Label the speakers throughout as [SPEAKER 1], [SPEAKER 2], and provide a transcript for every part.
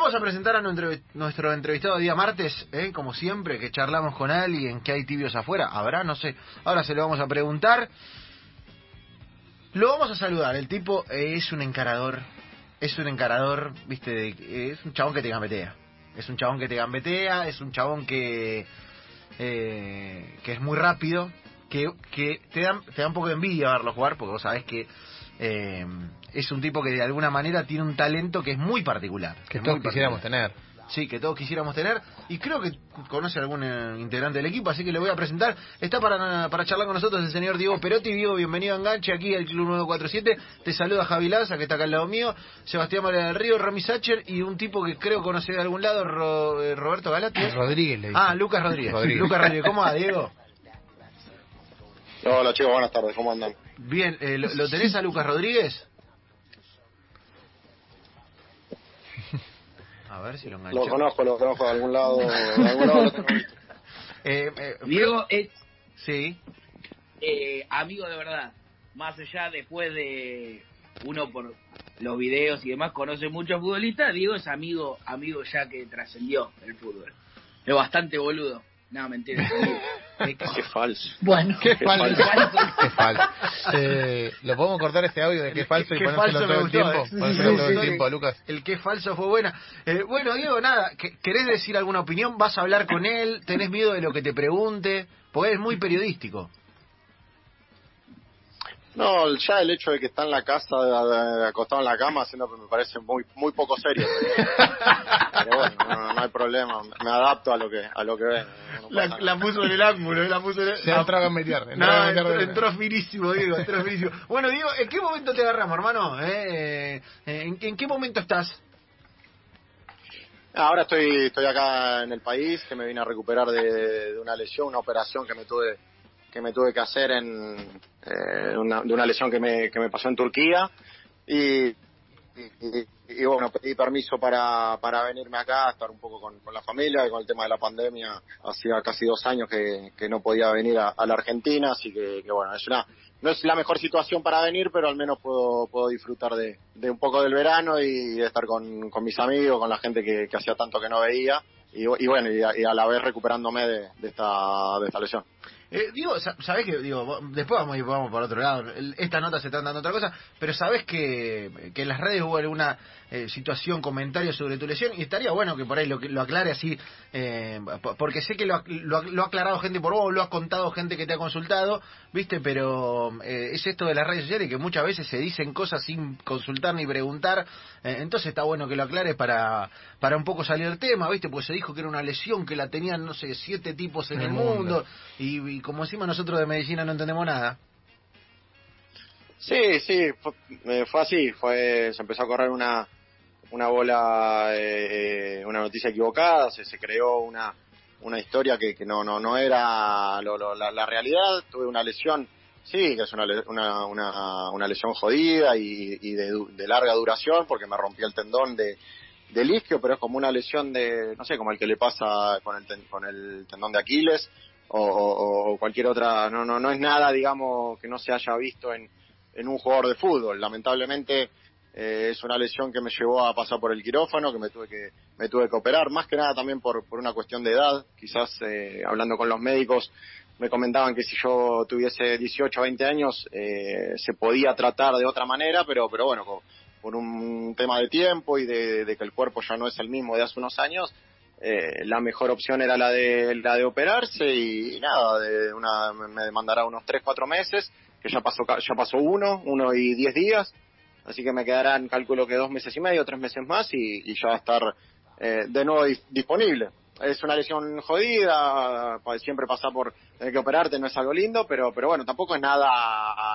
[SPEAKER 1] vamos a presentar a nuestro, nuestro entrevistado día martes, ¿eh? como siempre, que charlamos con alguien, que hay tibios afuera. ¿Habrá? No sé. Ahora se lo vamos a preguntar. Lo vamos a saludar. El tipo eh, es un encarador. Es un encarador, viste, de- es un chabón que te gambetea. Es un chabón que te gambetea, es un chabón que, eh, que es muy rápido, que, que te, da, te da un poco de envidia verlo jugar, porque vos sabés que eh, es un tipo que de alguna manera tiene un talento que es muy particular.
[SPEAKER 2] Que todos quisiéramos tener.
[SPEAKER 1] Sí, que todos quisiéramos tener. Y creo que conoce a algún eh, integrante del equipo, así que le voy a presentar. Está para, para charlar con nosotros el señor Diego Perotti. Diego, bienvenido a Enganche aquí al Club 947. Te saluda Javi Laza, que está acá al lado mío. Sebastián María del Río, Rami Sacher y un tipo que creo conocer de algún lado, Ro- eh, Roberto Galati.
[SPEAKER 2] Rodríguez le dice.
[SPEAKER 1] Ah, Lucas Rodríguez.
[SPEAKER 2] Rodríguez.
[SPEAKER 1] Lucas Rodríguez, ¿cómo va, Diego?
[SPEAKER 3] Hola chicos, buenas tardes, ¿cómo andan?
[SPEAKER 1] Bien, eh, ¿lo, lo tenés a Lucas Rodríguez? A ver si lo engancho.
[SPEAKER 3] Lo conozco, lo conozco de algún lado, de algún lado lo tengo visto.
[SPEAKER 1] Eh, eh,
[SPEAKER 4] Diego es
[SPEAKER 1] Sí.
[SPEAKER 4] eh, amigo de verdad. Más allá después de uno por los videos y demás conoce muchos futbolistas, Diego es amigo amigo ya que trascendió el fútbol. Es bastante boludo. No, mentira.
[SPEAKER 3] Qué falso.
[SPEAKER 4] bueno,
[SPEAKER 2] Qué
[SPEAKER 3] Qué
[SPEAKER 2] falso.
[SPEAKER 3] falso.
[SPEAKER 2] Qué falso. Eh, ¿Lo podemos cortar este audio de qué falso y
[SPEAKER 1] Qué
[SPEAKER 2] ponérselo
[SPEAKER 1] falso me
[SPEAKER 2] todo el tiempo?
[SPEAKER 1] eh. Sí,
[SPEAKER 2] Ponérselo
[SPEAKER 1] sí,
[SPEAKER 2] todo
[SPEAKER 1] sí.
[SPEAKER 2] el tiempo, Lucas.
[SPEAKER 1] El que es falso fue buena. Eh, bueno, Diego, nada, que- ¿querés decir alguna opinión? ¿Vas a hablar con él? ¿Tenés miedo de lo que te pregunte? Porque es muy periodístico.
[SPEAKER 3] No, ya el hecho de que está en la casa, de- de- acostado en la cama, haciendo me parece muy muy poco serio. Pero bueno, no, no hay problema, me adapto a lo que a lo que ven. no
[SPEAKER 1] La, la puso en el ángulo, la puso en el...
[SPEAKER 2] Se a meter.
[SPEAKER 1] No, entró, entró finísimo, Diego, entró finísimo. Bueno, Diego, ¿en qué momento te agarramos, hermano? Eh, eh, ¿en, en qué momento estás?
[SPEAKER 3] Ahora estoy estoy acá en el país, que me vine a recuperar de, de una lesión, una operación que me tuve que me tuve que hacer en eh, una, de una lesión que me, que me pasó en Turquía. Y, y, bueno pedí permiso para, para venirme acá estar un poco con, con la familia y con el tema de la pandemia hacía casi dos años que, que no podía venir a, la Argentina así que, bueno es una no es la mejor situación para venir pero al menos puedo puedo disfrutar de, de un poco del verano y de estar con, con mis amigos con la gente que, que hacía tanto que no veía. Y, y bueno y a, y a la vez recuperándome de, de esta de esta lesión
[SPEAKER 1] Eh, digo, sa- sabés que, digo, después vamos, vamos por otro lado. El- Esta nota se trata de otra cosa, pero sabés que, que en las redes hubo alguna eh, situación, comentario sobre tu lesión y estaría bueno que por ahí lo, lo aclare así, eh, po- porque sé que lo, ha- lo, ha- lo ha aclarado gente por vos, lo has contado gente que te ha consultado, viste, pero eh, es esto de las redes sociales que muchas veces se dicen cosas sin consultar ni preguntar, eh, entonces está bueno que lo aclares para, para un poco salir del tema, viste, pues se dijo que era una lesión que la tenían, no sé, siete tipos en,
[SPEAKER 2] En
[SPEAKER 1] el
[SPEAKER 2] el
[SPEAKER 1] mundo,
[SPEAKER 2] mundo.
[SPEAKER 1] y, y como encima nosotros de medicina no entendemos nada.
[SPEAKER 3] Sí, sí, fue, eh, fue así, fue, se empezó a correr una, una bola, eh, una noticia equivocada, se, creó una, una historia que, no, no, no era lo- lo- la, la realidad, tuve una lesión, sí, que es una, una, una, una lesión jodida y, y de, de larga duración porque me rompí el tendón de, del isquio, pero es como una lesión de, no sé, como el que le pasa con el, ten- con el tendón de Aquiles o- o cualquier otra, no, no, no es nada, digamos, que no se haya visto en, en un jugador de fútbol. Lamentablemente eh, es una lesión que me llevó a pasar por el quirófano, que me tuve que me tuve que operar, más que nada también por, por una cuestión de edad. Quizás eh, hablando con los médicos me comentaban que si yo tuviese 18 o 20 años eh, se podía tratar de otra manera, pero pero bueno, por un tema de tiempo y de que el cuerpo ya no es el mismo de hace unos años, eh, la mejor opción era la de la de operarse y, nada, de una, me demandará unos 3, 4 meses, que ya pasó ya pasó uno, uno y 10 días, así que me quedarán, calculo que dos meses y medio, tres meses más y, ya estar eh, de nuevo dis- disponible. Es una lesión jodida, siempre pasar por tener que operarte no es algo lindo, pero pero bueno, tampoco es nada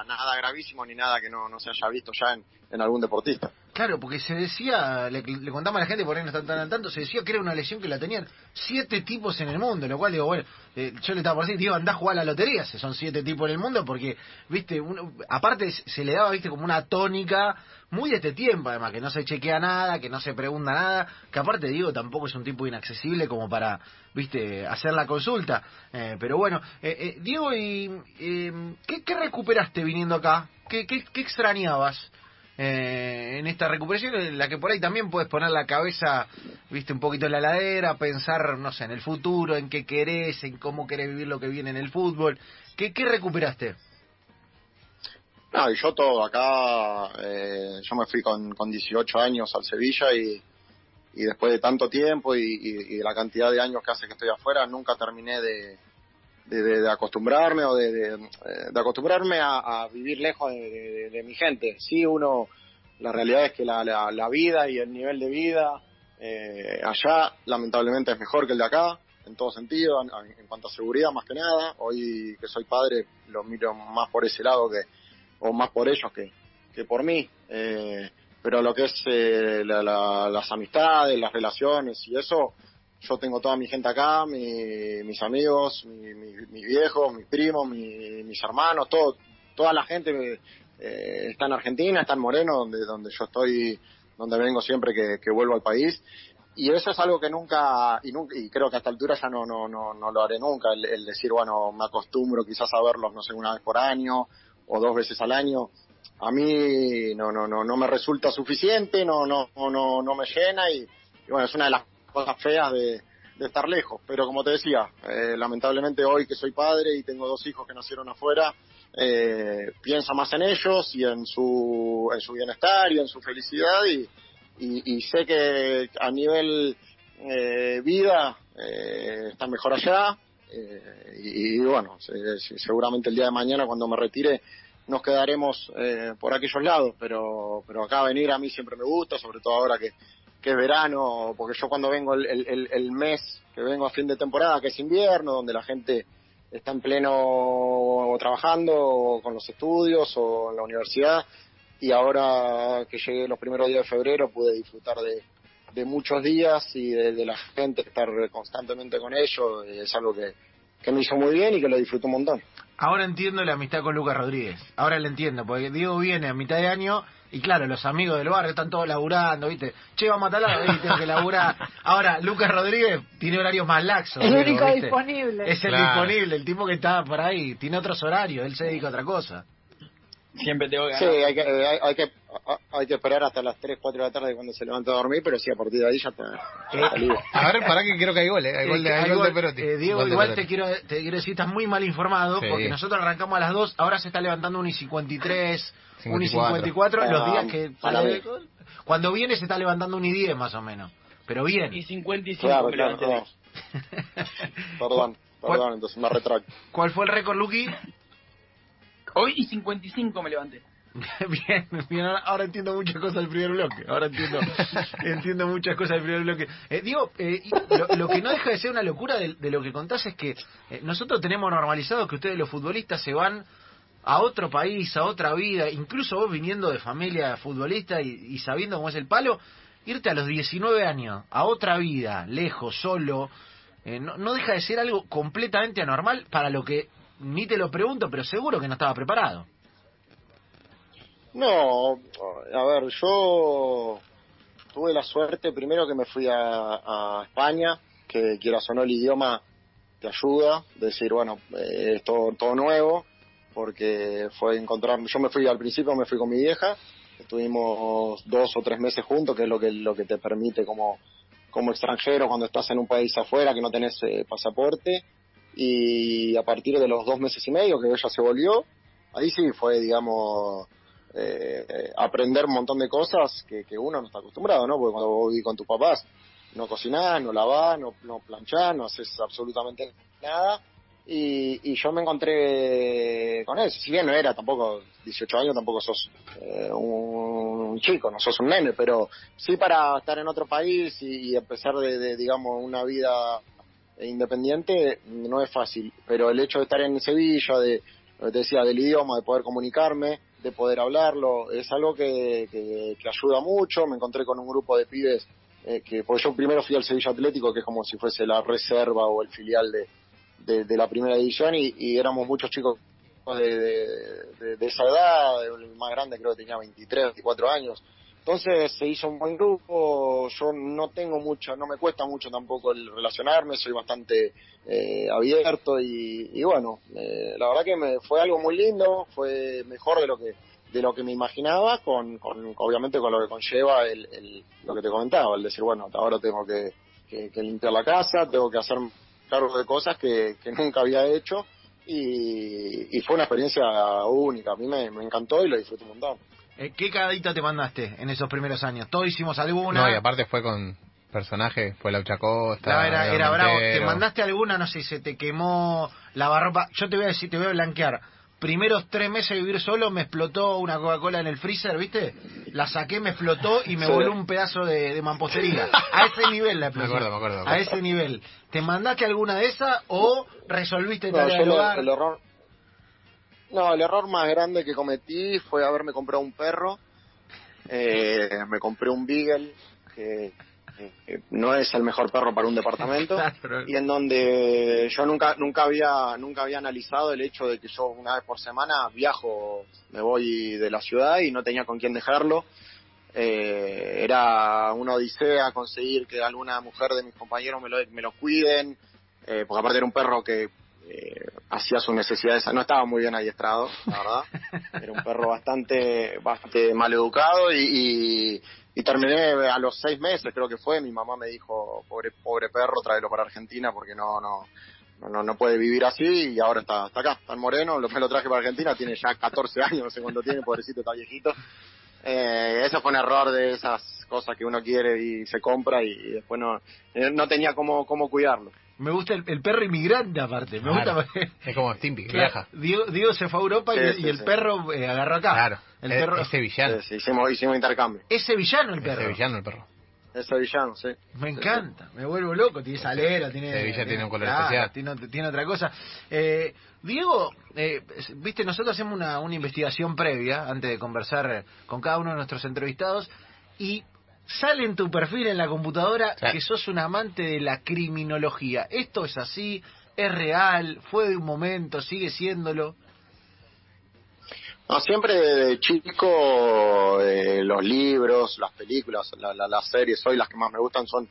[SPEAKER 3] nada gravísimo ni nada que no, no se haya visto ya en algún deportista.
[SPEAKER 1] Claro, porque se decía, le, le contamos a la gente, por ahí no están tan al tanto, se decía que era una lesión que la tenían siete tipos en el mundo, lo cual digo, bueno, eh, yo le estaba por decir, digo, andá a jugar a la lotería, si son siete tipos en el mundo, porque, viste, uno, aparte se le daba, viste, como una tónica muy de este tiempo, además, que no se chequea nada, que no se pregunta nada, que aparte, digo, tampoco es un tipo inaccesible como para, viste, hacer la consulta. Eh, pero bueno, eh, eh, Diego, y, eh, ¿qué, ¿qué recuperaste viniendo acá? ¿Qué, qué, qué extrañabas? Eh, en esta recuperación en la que por ahí también puedes poner la cabeza viste, un poquito en la ladera, pensar, no sé, en el futuro, en qué querés, en cómo querés vivir lo que viene en el fútbol. ¿Qué, qué recuperaste?
[SPEAKER 3] No, yo todo, acá eh, yo me fui con, con 18 años al Sevilla y, y después de tanto tiempo y, y, y, la cantidad de años que hace que estoy afuera, nunca terminé de, de, de acostumbrarme o de, de, acostumbrarme a, a, vivir lejos de, mi gente. Sí, uno, la realidad es que la, la, la vida y el nivel de vida eh, allá lamentablemente es mejor que el de acá, en todo sentido, en, en cuanto a seguridad más que nada. Hoy que soy padre lo miro más por ese lado que o más por ellos que, que por mí. Eh, pero lo que es eh, la, la, las amistades, las relaciones y eso, yo tengo toda mi gente acá, mi, mis amigos, mi, mi, mis viejos, mis primos, mi, mis hermanos, todo, toda la gente eh, está en Argentina, está en Moreno, donde, donde yo estoy, donde vengo siempre que, vuelvo al país. Y eso es algo que nunca, y, creo que a esta altura ya no, no, no, no lo haré nunca, el, el decir, bueno, me acostumbro quizás a verlos, no sé, una vez por año, o dos veces al año a mí no no no no me resulta suficiente no no no no me llena y, y bueno es una de las cosas feas de, estar lejos. Pero como te decía eh, lamentablemente hoy que soy padre y tengo dos hijos que nacieron afuera eh, pienso más en ellos y en su en su bienestar y en su felicidad y, y, sé que a nivel eh, vida eh, está mejor allá eh, y, y, bueno, seguramente el día de mañana cuando me retire nos quedaremos por aquellos lados, pero, pero acá venir a mí siempre me gusta, sobre todo ahora que, que es verano, porque yo cuando vengo el, el, el mes que vengo a fin de temporada, que es invierno, donde la gente está en pleno trabajando con los estudios o en la universidad, y ahora que llegué los primeros días de febrero pude disfrutar de, de muchos días y de, la gente, estar constantemente con ellos, es algo que, que me hizo muy bien y que lo disfruto un montón.
[SPEAKER 1] Ahora entiendo la amistad con Lucas Rodríguez, ahora lo entiendo, porque Diego viene a mitad de año y claro, los amigos del barrio están todos laburando, ¿viste? Che, vamos a talar, y tengo que laburar. Ahora, Lucas Rodríguez tiene horarios más laxos.
[SPEAKER 5] El único ¿viste? disponible.
[SPEAKER 1] Es el claro. disponible, el tipo que está por ahí, tiene otros horarios, él se dedica a otra cosa.
[SPEAKER 4] Siempre tengo que
[SPEAKER 3] Sí, hay que, hay, hay, que, hay que esperar hasta las 3, 4 de la tarde cuando se levanta a dormir, pero sí, a partir de ahí ya está.
[SPEAKER 2] Eh, a ver, para que creo que hay gol, ¿eh? Hay gol de, hay gol de Perotti.
[SPEAKER 1] Eh, Diego,
[SPEAKER 2] gol
[SPEAKER 1] igual te quiero, te quiero decir, estás muy mal informado, sí. porque nosotros arrancamos a las 2, ahora se está levantando 1 y 53, 1 y 54, ah, los días que sale Cuando viene se está levantando 1 y 10 más o menos, pero bien.
[SPEAKER 4] Y 55
[SPEAKER 3] claro, claro, claro. Perdón, perdón, entonces me retracto.
[SPEAKER 1] ¿Cuál fue el récord, Luqui?
[SPEAKER 4] Hoy y 55 me levanté.
[SPEAKER 1] Bien, bien, ahora entiendo muchas cosas del primer bloque. Ahora entiendo, entiendo muchas cosas del primer bloque. Eh, digo, eh, lo, lo, que no deja de ser una locura de, de lo que contás es que eh, nosotros tenemos normalizado que ustedes los futbolistas se van a otro país, a otra vida, incluso vos viniendo de familia futbolista y, y sabiendo cómo es el palo, irte a los 19 años a otra vida, lejos, solo, eh, no, no deja de ser algo completamente anormal para lo que ni te lo pregunto, pero seguro que no estaba preparado.
[SPEAKER 3] No, a ver, yo tuve la suerte primero que me fui a, a España, que quieras o el idioma te ayuda, decir, bueno, eh, es todo, todo nuevo, porque fue encontrar, yo me fui al principio, me fui con mi vieja, estuvimos dos o tres meses juntos, que es lo que, lo que te permite como, como extranjero cuando estás en un país afuera, que no tenés eh, pasaporte, y a partir de los dos meses y medio que ella se volvió, ahí sí fue, digamos, eh, aprender un montón de cosas que, que, uno no está acostumbrado, ¿no? Porque cuando vos vivís con tus papás, no cocinás, no lavás, no, no planchás, no haces absolutamente nada. Y, y yo me encontré con eso. Si bien no era tampoco 18 años, tampoco sos eh, un chico, no sos un nene, pero sí para estar en otro país y, y empezar de, de, digamos, una vida independiente no es fácil. Pero el hecho de estar en Sevilla, de, te decía, del idioma, de poder comunicarme, de poder hablarlo, es algo que, que, que ayuda mucho. Me encontré con un grupo de pibes eh, que, porque yo primero fui al Sevilla Atlético, que es como si fuese la reserva o el filial de, de, la primera división, y, y, éramos muchos chicos de, de, esa edad, el más grande creo que tenía 23, 24 años. Entonces se hizo un buen grupo, yo no tengo mucho, no me cuesta mucho tampoco el relacionarme, soy bastante eh, abierto y, y bueno, eh, la verdad que me, fue algo muy lindo, fue mejor de lo que de lo que me imaginaba, con, con obviamente con lo que conlleva el, lo que te comentaba, el decir, bueno, ahora tengo que, que- que limpiar la casa, tengo que hacer cargo de cosas que, que nunca había hecho y, y fue una experiencia única, a mí me, me encantó y lo disfruté un montón.
[SPEAKER 1] Eh, ¿Qué cagadita te mandaste en esos primeros años? Todos hicimos alguna.
[SPEAKER 2] No, y aparte fue con personajes, fue Laucha Costa.
[SPEAKER 1] No, era, era bravo. ¿Te mandaste alguna? No sé, se te quemó la barropa. Yo te voy a decir, te voy a blanquear. Primeros tres meses de vivir solo me explotó una Coca-Cola en el freezer, ¿viste? La saqué, me explotó y me voló un pedazo de, de mampostería. A ese nivel la
[SPEAKER 2] Me
[SPEAKER 1] explosión.
[SPEAKER 2] acuerdo, me acuerdo, me
[SPEAKER 1] A ese nivel. ¿Te mandaste alguna de esas o resolviste
[SPEAKER 3] No,
[SPEAKER 1] tarea
[SPEAKER 3] yo
[SPEAKER 1] del
[SPEAKER 3] lo-
[SPEAKER 1] hogar?
[SPEAKER 3] el error. No, el error más grande que cometí fue haberme comprado un perro. Eh, me compré un Beagle, que eh, no es el mejor perro para un departamento. Y en donde yo nunca nunca había nunca había analizado el hecho de que yo una vez por semana viajo me voy de la ciudad y no tenía con quién dejarlo Eh, era una odisea conseguir que alguna mujer de mis compañeros me lo, me lo cuiden eh, porque aparte era un perro que eh, hacía sus necesidades. No estaba muy bien adiestrado la verdad. Era un perro bastante bastante mal educado y, y, y terminé a los seis meses creo que fue. Mi mamá me dijo pobre pobre perro tráelo para Argentina porque no no no, no, puede vivir así y ahora está, está acá, está en Moreno, lo, me lo traje para Argentina, tiene ya 14 años, no sé cuánto tiene, pobrecito, está viejito. Eh, eso fue un error de esas cosas que uno quiere y se compra y después no, eh, no tenía cómo, cómo cuidarlo.
[SPEAKER 1] Me gusta el, el perro inmigrante aparte. Me
[SPEAKER 2] Claro.
[SPEAKER 1] gusta
[SPEAKER 2] Es como Stimpy,
[SPEAKER 1] Claro,
[SPEAKER 2] viaja.
[SPEAKER 1] Diego, Diego se fue a Europa y,
[SPEAKER 3] Sí,
[SPEAKER 1] y
[SPEAKER 3] sí,
[SPEAKER 1] el
[SPEAKER 3] sí.
[SPEAKER 1] perro eh, agarró acá.
[SPEAKER 2] Claro.
[SPEAKER 1] El
[SPEAKER 2] Es-
[SPEAKER 1] perro.
[SPEAKER 2] Ese villano.
[SPEAKER 3] Sí, sí, hicimos, hicimos intercambio.
[SPEAKER 1] Es sevillano el perro.
[SPEAKER 2] Ese villano el perro.
[SPEAKER 3] Es sevillano, sí.
[SPEAKER 1] Me encanta, me vuelvo loco. Tiene salero, tiene.
[SPEAKER 2] Sevilla tiene un color especial.
[SPEAKER 1] Tiene, tiene otra cosa. Eh, Diego, eh, viste, nosotros hacemos una, una investigación previa antes de conversar con cada uno de nuestros entrevistados y sale en tu perfil en la computadora
[SPEAKER 2] Sí.
[SPEAKER 1] que sos un amante de la criminología. ¿Esto es así? ¿Es real? ¿Fue de un momento? ¿Sigue siéndolo?
[SPEAKER 3] No, siempre de chico eh, los libros, las películas, la- la- las series, hoy las que más me gustan son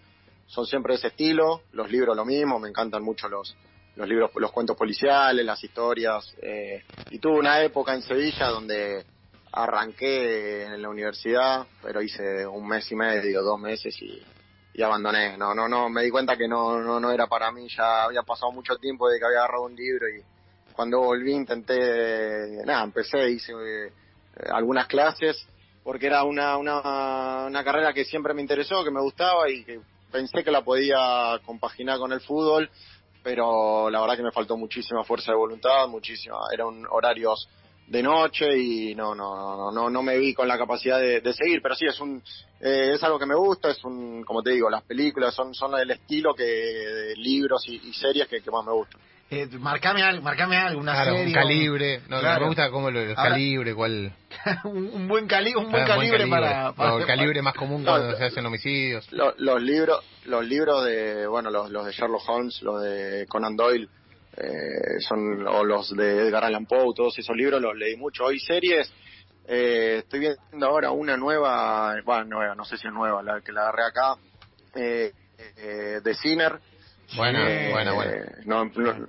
[SPEAKER 3] son siempre de ese estilo, los libros lo mismo, me encantan mucho los los libros, los cuentos policiales, las historias, eh, y tuve una época en Sevilla donde arranqué en la universidad, pero hice un mes y medio, dos meses y, y abandoné, no, no, no, me di cuenta que no, no, no era para mí, ya había pasado mucho tiempo de que había agarrado un libro y cuando volví intenté, nada, empecé, hice eh, algunas clases porque era una, una, una carrera que siempre me interesó, que me gustaba y que pensé que la podía compaginar con el fútbol, pero la verdad que me faltó muchísima fuerza de voluntad, muchísima, eran horarios de noche y no no no no no me vi con la capacidad de, seguir pero sí es un eh, es algo que me gusta es un como te digo las películas son son el estilo que de libros y, y series que más me gustan
[SPEAKER 1] Eh, marcame algo, marcame algo, una
[SPEAKER 2] Claro,
[SPEAKER 1] serie.
[SPEAKER 2] un calibre. No,
[SPEAKER 1] Claro.
[SPEAKER 2] Me gusta como el, el
[SPEAKER 1] Ahora-
[SPEAKER 2] calibre, cuál.
[SPEAKER 1] un, un buen, cali un buen
[SPEAKER 2] buen
[SPEAKER 1] calibre, para,
[SPEAKER 2] el calibre más común cuando
[SPEAKER 3] no.
[SPEAKER 2] se hacen homicidios.
[SPEAKER 3] Lo- los libros los libros de bueno los, los de Sherlock Holmes los de Conan Doyle eh, son o los de Edgar Allan Poe todos esos libros los leí mucho hoy series eh, estoy viendo ahora una nueva bueno nueva no sé si es nueva la que la agarré acá eh, eh, de Sinner
[SPEAKER 2] Buena,
[SPEAKER 3] Eh,
[SPEAKER 2] buena, buena.
[SPEAKER 3] no, no,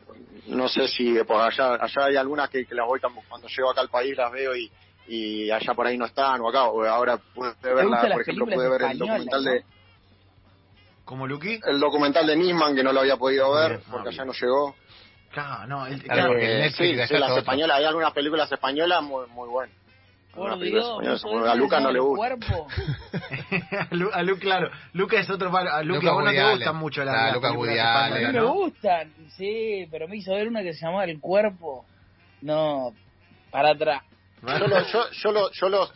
[SPEAKER 3] no sé si por allá allá hay algunas que, que las voy cuando llego acá al país las veo y y allá por ahí no están o acá o ahora pude ver
[SPEAKER 4] gustan
[SPEAKER 3] por
[SPEAKER 4] las
[SPEAKER 3] ejemplo
[SPEAKER 4] películas
[SPEAKER 3] pude ver el
[SPEAKER 4] españolas,
[SPEAKER 3] documental
[SPEAKER 4] no?
[SPEAKER 3] de
[SPEAKER 1] ¿Como Luqui?
[SPEAKER 3] el documental de Nisman que no lo había podido ver
[SPEAKER 1] Bien,
[SPEAKER 3] porque allá no llegó.
[SPEAKER 1] Claro, no, el,
[SPEAKER 2] Claro, porque el
[SPEAKER 3] Eh,
[SPEAKER 2] Netflix
[SPEAKER 3] sí, sí, las españolas, hay algunas películas españolas muy muy buenas.
[SPEAKER 4] Por Dios,
[SPEAKER 3] españolas son
[SPEAKER 4] ¿no
[SPEAKER 3] muy- a Lucas no le
[SPEAKER 4] el
[SPEAKER 3] gusta.
[SPEAKER 4] cuerpo?
[SPEAKER 1] a, Lu, a Lu, claro, Luca es otro palo. A Luca,
[SPEAKER 2] Lucas
[SPEAKER 1] a vos no te gustan mucho las, las
[SPEAKER 2] Lucas
[SPEAKER 1] películas
[SPEAKER 2] Woody
[SPEAKER 1] españolas,
[SPEAKER 4] A mí me gustan, sí, pero me hizo ver una que se llamaba El Cuerpo. No, para atrás.
[SPEAKER 3] Yo, lo- yo, yo, lo- yo los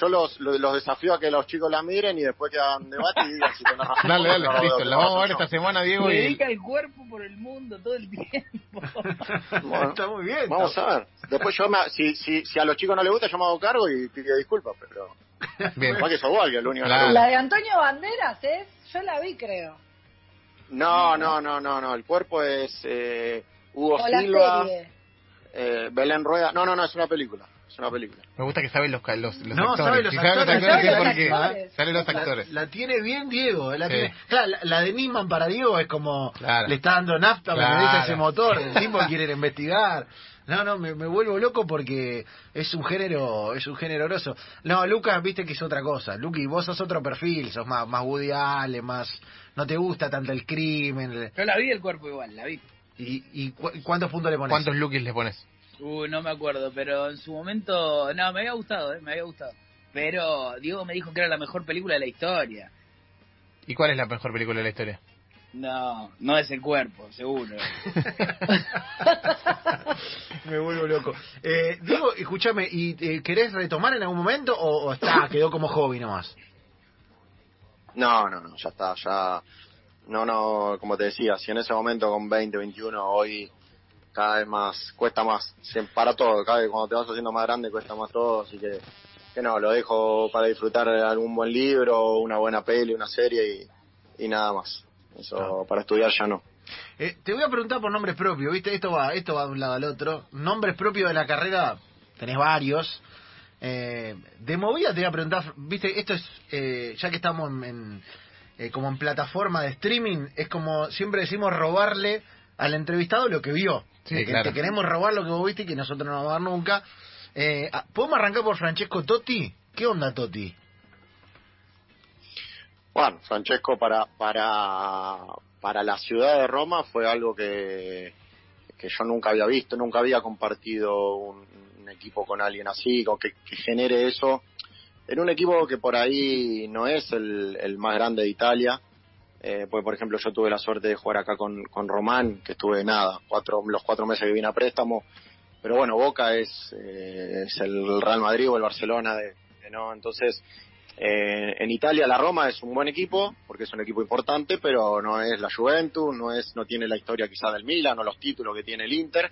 [SPEAKER 3] yo los, los, los desafío a que los chicos la miren y después que hagan debate y digan si tenés razón.
[SPEAKER 2] Dale, dale,
[SPEAKER 3] No,
[SPEAKER 2] listo. La vamos a ver esta semana, Diego.
[SPEAKER 4] Me
[SPEAKER 2] Y...
[SPEAKER 4] dedica el cuerpo por el mundo todo el tiempo.
[SPEAKER 3] Bueno,
[SPEAKER 1] Está muy bien.
[SPEAKER 3] Vamos
[SPEAKER 1] está-
[SPEAKER 3] a ver. Después yo me, si, si, si a los chicos no les gusta yo me hago cargo y pido disculpas, pero
[SPEAKER 2] Bien.
[SPEAKER 3] capaz que único
[SPEAKER 2] Claro.
[SPEAKER 5] La de Antonio Banderas es, yo la vi creo.
[SPEAKER 3] No, no, no, no, no, el cuerpo es eh, Hugo
[SPEAKER 5] O la
[SPEAKER 3] Silva,
[SPEAKER 5] serie.
[SPEAKER 3] eh, Belén Rueda. No, no, no, es una película. Es es una película.
[SPEAKER 2] Me gusta que saben los, ca- los, los
[SPEAKER 1] No,
[SPEAKER 2] actores.
[SPEAKER 1] sabe los
[SPEAKER 2] Si saben
[SPEAKER 1] actores,
[SPEAKER 2] los actores,
[SPEAKER 5] sabe
[SPEAKER 2] es
[SPEAKER 5] los actores.
[SPEAKER 2] salen los
[SPEAKER 1] La-
[SPEAKER 2] actores.
[SPEAKER 1] La, tiene bien Diego. La,
[SPEAKER 2] Sí.
[SPEAKER 1] tiene, claro, la, la de Nisman para Diego es como
[SPEAKER 2] Claro.
[SPEAKER 1] le está dando nafta
[SPEAKER 2] Claro.
[SPEAKER 1] dice ese motor. El tipo quiere investigar. No, no, me, me vuelvo loco porque es un género, es un género grosso. No, Lucas, viste que es otra cosa. Luqui, vos sos otro perfil, sos más, más Woody Allen, más, no te gusta tanto el crimen. el-
[SPEAKER 4] Yo la vi el cuerpo igual, la vi.
[SPEAKER 1] ¿Y, y cu- cuántos puntos le pones?
[SPEAKER 2] ¿Cuántos lookies le pones?
[SPEAKER 4] Uh, no me acuerdo, pero en su momento, no, me había gustado, eh, me había gustado. Pero Diego me dijo que era la mejor película de la historia.
[SPEAKER 2] ¿Y cuál es la mejor película de la historia?
[SPEAKER 4] No, no es el cuerpo, seguro.
[SPEAKER 1] Me vuelvo loco. Eh, Diego, escúchame, ¿y eh, querés retomar en algún momento o, o está, quedó como hobby nomás?
[SPEAKER 3] No, no, no, ya está, ya. No, no, como te decía, si en ese momento con 20, 21, hoy cada vez más, cuesta más, Siem- para todo, cada vez cuando te vas haciendo más grande cuesta más todo, así que, que no, lo dejo para disfrutar de algún buen libro, una buena peli, una serie y, y nada más. Eso, para estudiar ya no.
[SPEAKER 1] Eh, te voy a preguntar por nombres propios, ¿viste? Esto va, esto va de un lado al otro. Nombres propios de la carrera, tenés varios. Eh, de movida te voy a preguntar, ¿viste? Esto es, eh, ya que estamos en, en, eh, como en plataforma de streaming, es como siempre decimos robarle al entrevistado lo que vio.
[SPEAKER 2] Sí,
[SPEAKER 1] Que
[SPEAKER 2] claro.
[SPEAKER 1] Te queremos robar lo que vos viste y que nosotros no vamos a dar nunca. Eh, ah, ¿Podemos arrancar por Francesco Totti? ¿Qué onda Totti?
[SPEAKER 3] Bueno, Francesco para para para la ciudad de Roma fue algo que, que yo nunca había visto, nunca había compartido un, un equipo con alguien así, o que, que genere eso en un equipo que por ahí no es el, el más grande de Italia. Eh, pues por ejemplo yo tuve la suerte de jugar acá con, con Román, que estuve nada, cuatro, los cuatro meses que vine a préstamo, pero bueno, Boca es, eh, es el Real Madrid o el Barcelona, de, ¿no? Entonces, eh, en Italia la Roma es un buen equipo, porque es un equipo importante, pero no es la Juventus, no es no tiene la historia quizá del Milan o los títulos que tiene el Inter,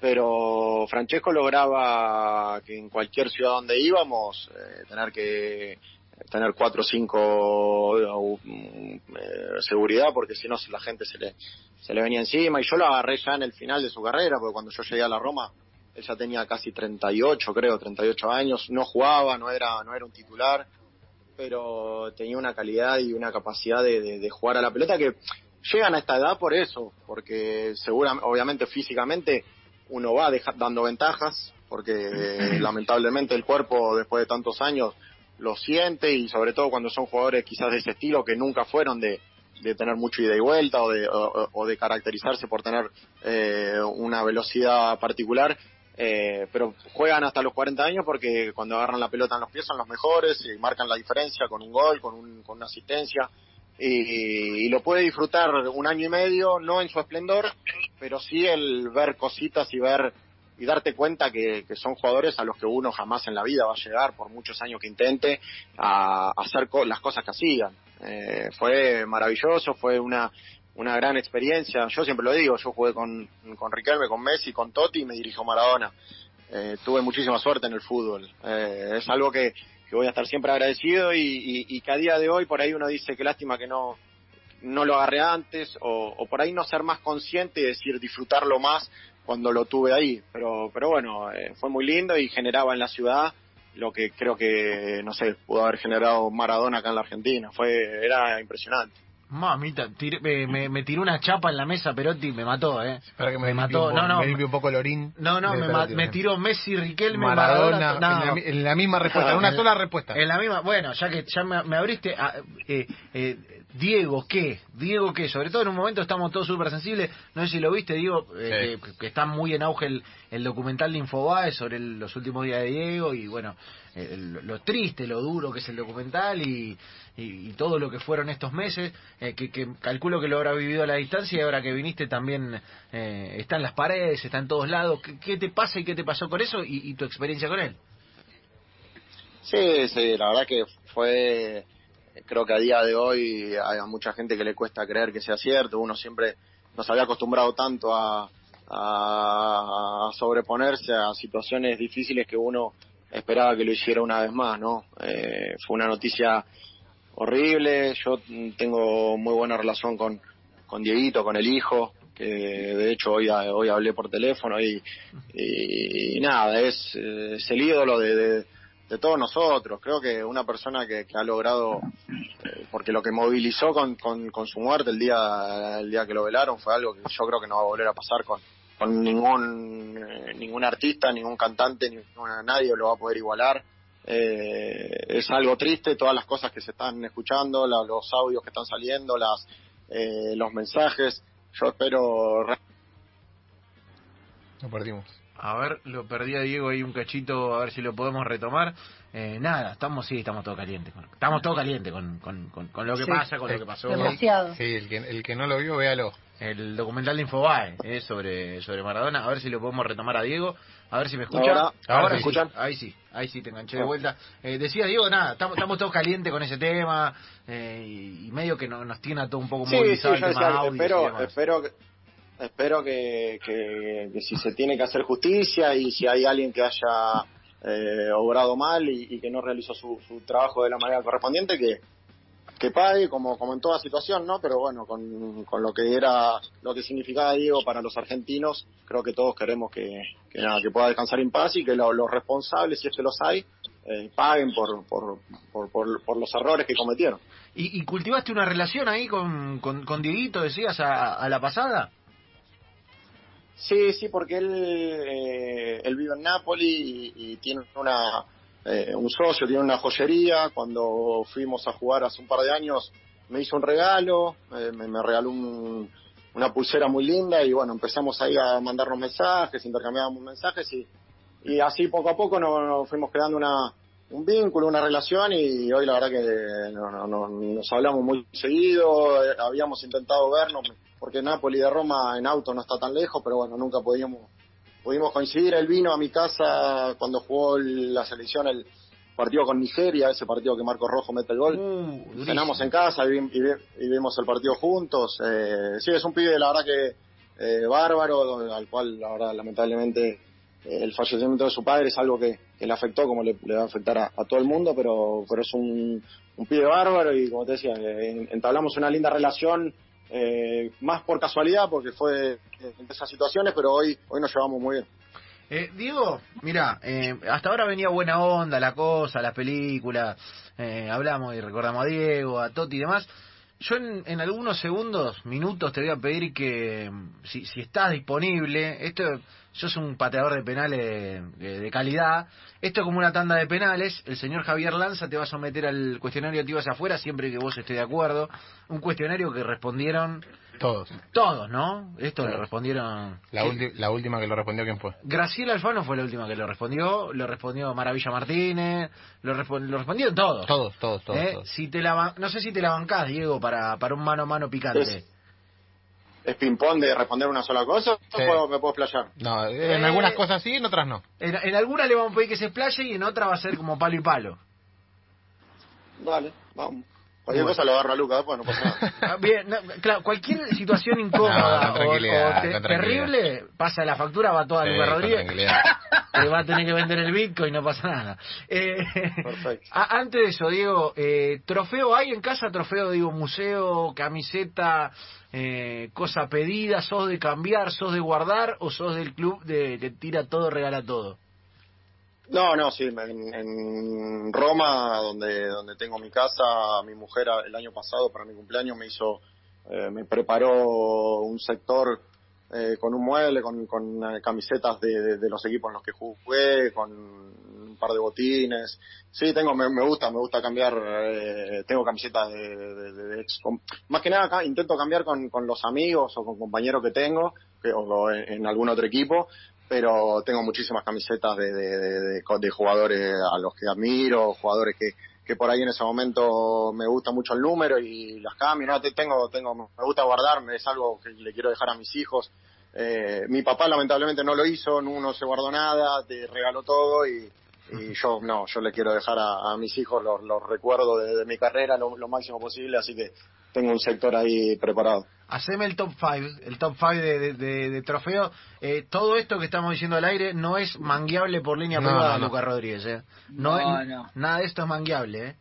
[SPEAKER 3] pero Francesco lograba que en cualquier ciudad donde íbamos eh, tener que tener cuatro o cinco eh, seguridad porque si no la gente se le se le venía encima. Y yo lo agarré ya en el final de su carrera porque cuando yo llegué a la Roma él ya tenía casi 38 creo 38 años. No jugaba no era no era un titular pero tenía una calidad y una capacidad de, de- de jugar a la pelota que llegan a esta edad por eso porque seguramente obviamente físicamente uno va deja- dando ventajas porque eh, lamentablemente el cuerpo después de tantos años lo siente y sobre todo cuando son jugadores quizás de ese estilo que nunca fueron de, de tener mucho ida y vuelta o de, o, de caracterizarse por tener eh, una velocidad particular, eh, pero juegan hasta los 40 años porque cuando agarran la pelota en los pies son los mejores y marcan la diferencia con un gol, con, un, con una asistencia. Y, y lo puede disfrutar un año y medio, no en su esplendor, pero sí el ver cositas y ver y darte cuenta que, que son jugadores a los que uno jamás en la vida va a llegar, por muchos años que intente, a, hacer co- las cosas que hacían. Eh, fue maravilloso, fue una, una gran experiencia. Yo siempre lo digo, yo jugué con, con Riquelme, con Messi, con Totti y me dirijo Maradona. Eh, tuve muchísima suerte en el fútbol. Eh, es algo que, voy a estar siempre agradecido y, que a día de hoy por ahí uno dice que lástima que no, no lo agarré antes o por ahí no ser más consciente y decir disfrutarlo más cuando lo tuve ahí. Pero, pero bueno, eh, fue muy lindo y generaba en la ciudad lo que creo que, no sé, pudo haber generado Maradona acá en la Argentina. Fue, era impresionante.
[SPEAKER 1] Mamita, tiré- me, me, me tiró una chapa en la mesa, Perotti, me mató, ¿eh?
[SPEAKER 2] Que me,
[SPEAKER 1] mató,
[SPEAKER 2] un
[SPEAKER 1] no, no.
[SPEAKER 2] me un poco el orín.
[SPEAKER 1] No, no, me, ma- tiró Messi, Riquelme,
[SPEAKER 2] Maradona,
[SPEAKER 1] Maradona.
[SPEAKER 2] en, la, en la misma respuesta, en una sola respuesta.
[SPEAKER 1] En la misma, bueno, ya que ya me, me abriste, a- eh, eh, Diego, ¿qué? Diego, ¿qué? Sobre todo en un momento estamos todos súper sensibles, no sé si lo viste, Diego, eh,
[SPEAKER 2] Sí.
[SPEAKER 1] que, que está muy en auge el, el documental de Infobae sobre el- los últimos días de Diego y bueno, eh, el- lo triste, lo duro que es el documental y, y, y todo lo que fueron estos meses, eh, que, que calculo que lo habrá vivido a la distancia y ahora que viniste también eh, está en las paredes, está en todos lados. ¿Qué, qué te pasa y qué te pasó con eso y, y tu experiencia con él?
[SPEAKER 3] Sí, sí, la verdad que fue, creo que a día de hoy hay mucha gente que le cuesta creer que sea cierto, uno siempre nos había acostumbrado tanto a, sobreponerse a situaciones difíciles que uno esperaba que lo hiciera una vez más, ¿no? Eh, fue una noticia horrible, yo tengo muy buena relación con, con Dieguito, con el hijo, que de hecho hoy, hoy hablé por teléfono y, y, nada, es, es el ídolo de, de, de, todos nosotros. Creo que una persona que, que ha logrado, eh, porque lo que movilizó con, con, su muerte el día, el día que lo velaron fue algo que yo creo que no va a volver a pasar con, con ningún, eh, ningún artista, ningún cantante, ninguna, nadie lo va a poder igualar. Eh, es algo triste todas las cosas que se están escuchando, la, los audios que están saliendo, las, eh, los mensajes. Yo espero.
[SPEAKER 2] Lo perdimos.
[SPEAKER 1] A ver, lo perdí a Diego ahí un cachito, a ver si lo podemos retomar. Eh, nada, estamos, sí, estamos todo calientes. Con, estamos todo calientes con, con, con, con, lo que
[SPEAKER 5] Sí.
[SPEAKER 1] pasa, con lo que pasó.
[SPEAKER 5] Demasiado.
[SPEAKER 2] Sí, el que, el que no lo vio, véalo.
[SPEAKER 1] El documental de Infobae eh, sobre, sobre Maradona. A ver si lo podemos retomar a Diego. A ver si me escucha.
[SPEAKER 3] Ahora,
[SPEAKER 1] Ahora
[SPEAKER 3] ¿me
[SPEAKER 1] sí.
[SPEAKER 3] escuchan?
[SPEAKER 1] Ahí sí, ahí sí te enganché de vuelta. Eh, decía Diego, nada, estamos, estamos todos calientes con ese tema. eh, y, y medio que no- nos tiene a todo un poco
[SPEAKER 3] Sí, sí,
[SPEAKER 1] movilizado el tema
[SPEAKER 3] decía,
[SPEAKER 1] audios y
[SPEAKER 3] espero,
[SPEAKER 1] demás.
[SPEAKER 3] espero que espero que, que, si se tiene que hacer justicia y si hay alguien que haya eh, obrado mal y, que no realizó su, trabajo de la manera correspondiente, que, que pague como, como en toda situación, ¿no? Pero bueno, con, con lo que era, lo que significaba Diego para los argentinos, creo que todos queremos que, nada, que pueda descansar en paz y que lo- los responsables, si es que los hay, eh, paguen por, por, por, por, por los errores que cometieron.
[SPEAKER 1] ¿Y, y cultivaste una relación ahí con, con, con Dieguito, decías, a la pasada?
[SPEAKER 3] Sí, sí, porque él, eh, él vive en Nápoli y, tiene una, eh, un socio, tiene una joyería. Cuando fuimos a jugar hace un par de años, me hizo un regalo, eh, me, regaló un- una pulsera muy linda y bueno, empezamos ahí a mandarnos mensajes, intercambiábamos mensajes y, y así poco a poco nos fuimos creando una, un vínculo, una relación y hoy la verdad que no, no, no- nos hablamos muy seguido, eh, habíamos intentado vernos porque Nápoli de Roma en auto no está tan lejos, pero bueno, nunca podíamos pudimos coincidir. Él vino a mi casa cuando jugó el- la selección el partido con Nigeria, ese partido que Marco Rojo mete el gol.
[SPEAKER 1] Uh.
[SPEAKER 3] Cenamos en casa y, y y vimos el partido juntos. Eh, sí, es un pibe, la verdad que eh, bárbaro, al cual, la verdad, lamentablemente, el fallecimiento de su padre es algo que, que le afectó, como le, le va a afectar a, todo el mundo, pero, pero es un, un pibe bárbaro y, como te decía, entablamos una linda relación. eh, más por casualidad porque fue en esas situaciones pero hoy hoy nos llevamos muy bien
[SPEAKER 1] Eh, Diego, mira, eh, hasta ahora venía buena onda la cosa, la película, eh, hablamos y recordamos a Diego, a Toti y demás. Yo en, en algunos segundos, minutos, te voy a pedir que, si, si estás disponible, esto, yo soy un pateador de penales de, calidad, esto es como una tanda de penales, el señor Javier Lanza te va a someter al cuestionario que ibas afuera siempre que vos estés de acuerdo, un cuestionario que respondieron
[SPEAKER 2] Todos.
[SPEAKER 1] todos, ¿no? Esto lo respondieron...
[SPEAKER 2] La, ulti- la última que lo respondió, ¿quién fue?
[SPEAKER 1] Graciela Alfano fue la última que lo respondió, lo respondió Maravilla Martínez, lo, lo respondieron todos.
[SPEAKER 2] Todos, todos, todos.
[SPEAKER 1] ¿Eh?
[SPEAKER 2] todos.
[SPEAKER 1] Si te la ban- no sé si te la bancás, Diego, para, para un mano a mano picante.
[SPEAKER 3] Es- es ping pong de responder una sola cosa
[SPEAKER 2] Sí.
[SPEAKER 3] o puedo- me puedo explayar
[SPEAKER 2] No, en
[SPEAKER 1] Eh.
[SPEAKER 2] algunas cosas sí, en otras no.
[SPEAKER 1] En, en alguna le vamos a pedir que se explaye y en otra va a ser como palo y palo.
[SPEAKER 3] Dale, vamos. Cualquier
[SPEAKER 1] Bueno.
[SPEAKER 3] cosa lo agarra Lucas, después no pasa nada.
[SPEAKER 1] Ah, Bien, no, claro, cualquier situación incómoda
[SPEAKER 2] No,
[SPEAKER 1] o, te- terrible, pasa la factura, va toda a
[SPEAKER 2] Sí, con
[SPEAKER 1] Rodríguez, que va a tener que vender el Bitcoin, no pasa nada. Eh,
[SPEAKER 3] Perfecto.
[SPEAKER 1] a- antes de eso, Diego, eh, ¿trofeo hay en casa? ¿Trofeo, digo, museo, camiseta, eh, cosa pedida? ¿Sos de cambiar, sos de guardar o sos del club de que tira todo, regala todo?
[SPEAKER 3] No, no, sí, en, en Roma, donde, donde tengo mi casa, mi mujer el año pasado para mi cumpleaños me hizo, eh, me preparó un sector eh, con un mueble, con, con eh, camisetas de, de- los equipos en los que jugué, con un par de botines. Sí, tengo, me, me gusta, me gusta cambiar, eh, tengo camisetas de, de- ex, com- más que nada acá intento cambiar con, con los amigos o con compañeros que tengo, que, o en algún otro equipo, pero tengo muchísimas camisetas de, de, de- de- jugadores a los que admiro, jugadores que, que por ahí en ese momento me gusta mucho el número y las cambio, no, te- tengo, tengo, me gusta guardarme, es algo que le quiero dejar a mis hijos. Eh, mi papá lamentablemente no lo hizo, no, no se guardó nada, te regaló todo y, y yo no, yo le quiero dejar a, mis hijos los, los recuerdos de, mi carrera lo máximo posible, así que tengo un sector ahí preparado.
[SPEAKER 1] Haceme el top 5, el top 5 de, de, de- de trofeo. Eh, todo esto que estamos diciendo al aire no es mangueable por línea
[SPEAKER 2] No,
[SPEAKER 1] privada,
[SPEAKER 2] no, no.
[SPEAKER 1] Lucas Rodríguez. ¿eh? No,
[SPEAKER 4] No,
[SPEAKER 1] es-
[SPEAKER 4] no.
[SPEAKER 1] Nada de esto es mangueable. ¿eh?